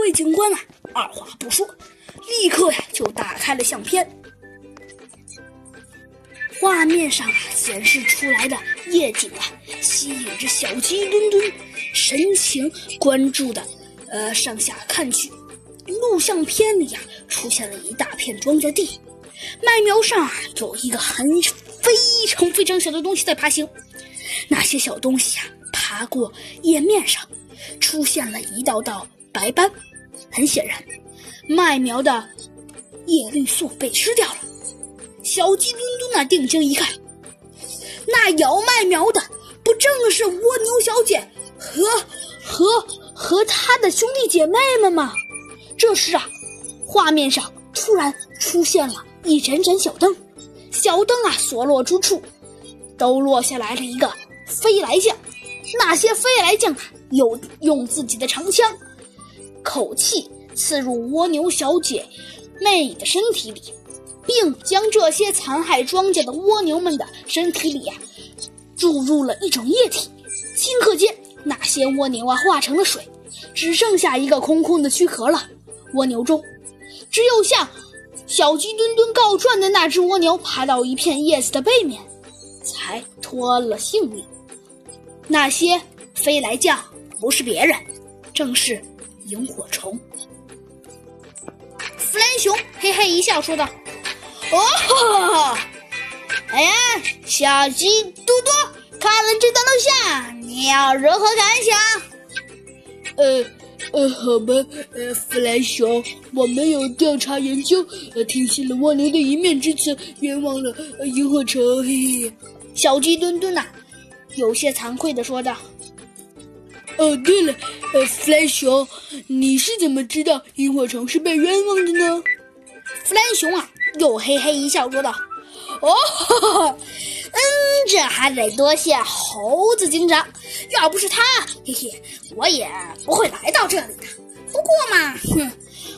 位警官啊，二话不说，立刻呀就打开了相片。画面上显示出来的夜景啊，吸引着小鸡墩墩神情关注的，呃上下看去。录像片里呀出现了一大片庄稼地，麦苗上啊有一个很非常非常小的东西在爬行。那些小东西啊爬过叶面上，出现了一道道白斑。很显然，麦苗的叶绿素被吃掉了。小鸡墩墩啊，定睛一看，那摇麦苗的不正是蜗牛小姐和和和她的兄弟姐妹们吗？这时啊，画面上突然出现了一盏盏小灯，小灯啊所落之处，都落下来了一个飞来将。那些飞来将啊，有用自己的长枪，口气刺入蜗牛小姐妹的身体里。并将这些残害庄稼的蜗牛们的身体里呀，注入了一种液体。顷刻间，那些蜗牛啊化成了水，只剩下一个空空的躯壳了。蜗牛中，只有向小鸡墩墩告状的那只蜗牛爬到一片叶子的背面，才脱了性命。那些飞来将不是别人，正是萤火虫。弗兰熊嘿嘿一笑，说道。哦，哎呀，小鸡嘟嘟，看了这段录像，你要如何感想？呃呃，好吧，呃，弗兰熊，我没有调查研究，呃，听信了蜗牛的一面之词，冤枉了萤火虫。嘿嘿，小鸡墩墩呐，有些惭愧的说道。哦，对了，呃，弗兰熊，你是怎么知道萤火虫是被冤枉的呢？弗兰熊啊。又嘿嘿一笑，说道：“哦，嗯，这还得多谢猴子警长，要不是他，嘿嘿，我也不会来到这里的。不过嘛，哼，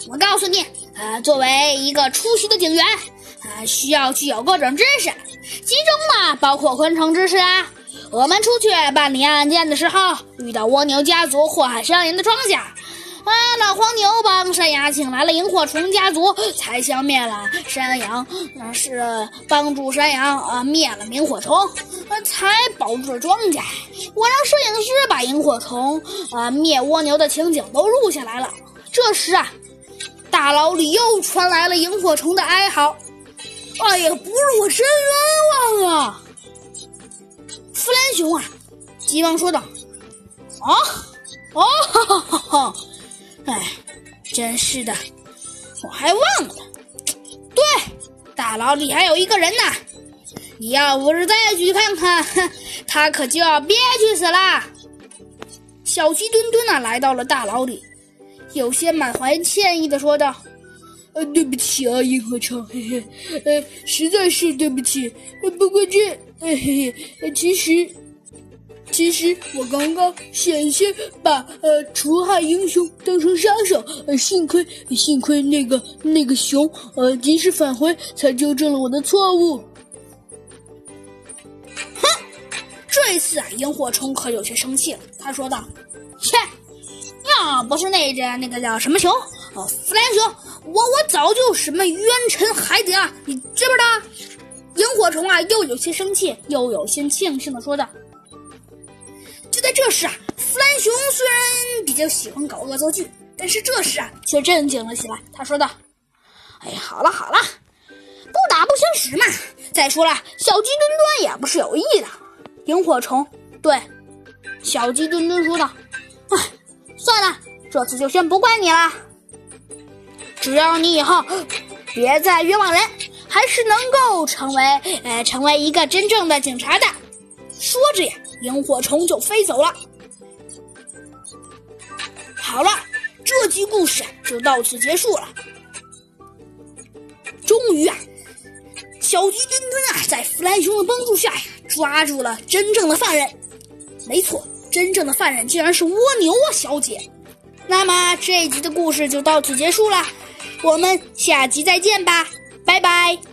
我告诉你，呃，作为一个出席的警员，啊，需要具有各种知识，其中嘛，包括昆虫知识啊。我们出去办理案件的时候，遇到蜗牛家族祸害山林的庄稼。”啊！老黄牛帮山羊请来了萤火虫家族，才消灭了山羊。那是帮助山羊啊灭了萤火虫，才保住了庄稼。我让摄影师把萤火虫啊灭蜗牛的情景都录下来了。这时啊，大牢里又传来了萤火虫的哀嚎：“哎呀，不是我真冤！”弗兰熊啊，急忙说道：“啊，哦，哈哈哈哈！”哎，真是的，我还忘了。对，大牢里还有一个人呢。你要不是再去看看，他可就要憋屈死了。小鸡墩墩啊，来到了大牢里，有些满怀歉意的说道：“呃，对不起啊，萤火虫，嘿嘿，呃，实在是对不起。不过这，嘿嘿，其实……”其实我刚刚险些把呃除害英雄当成杀手，呃幸亏幸亏那个那个熊呃及时返回，才纠正了我的错误。哼，这一次啊，萤火虫可有些生气了。他说道：“切，要不是那只那个叫什么熊哦，弗兰熊，我我早就什么冤沉海底了，你知不知道？”萤火虫啊，又有些生气，又有些庆幸的说道。就在这时啊，弗兰熊虽然比较喜欢搞恶作剧，但是这时啊却镇静了起来。他说道：“哎呀，好了好了，不打不相识嘛。再说了，小鸡墩墩也不是有意的。”萤火虫对小鸡墩墩说道：“哎，算了，这次就先不怪你了。只要你以后别再冤枉人，还是能够成为呃成为一个真正的警察的。”说着呀。萤火虫就飞走了。好了，这集故事就到此结束了。终于啊，小鸡墩墩啊，在弗兰熊的帮助下呀，抓住了真正的犯人。没错，真正的犯人竟然是蜗牛啊，小姐。那么这一集的故事就到此结束了，我们下集再见吧，拜拜。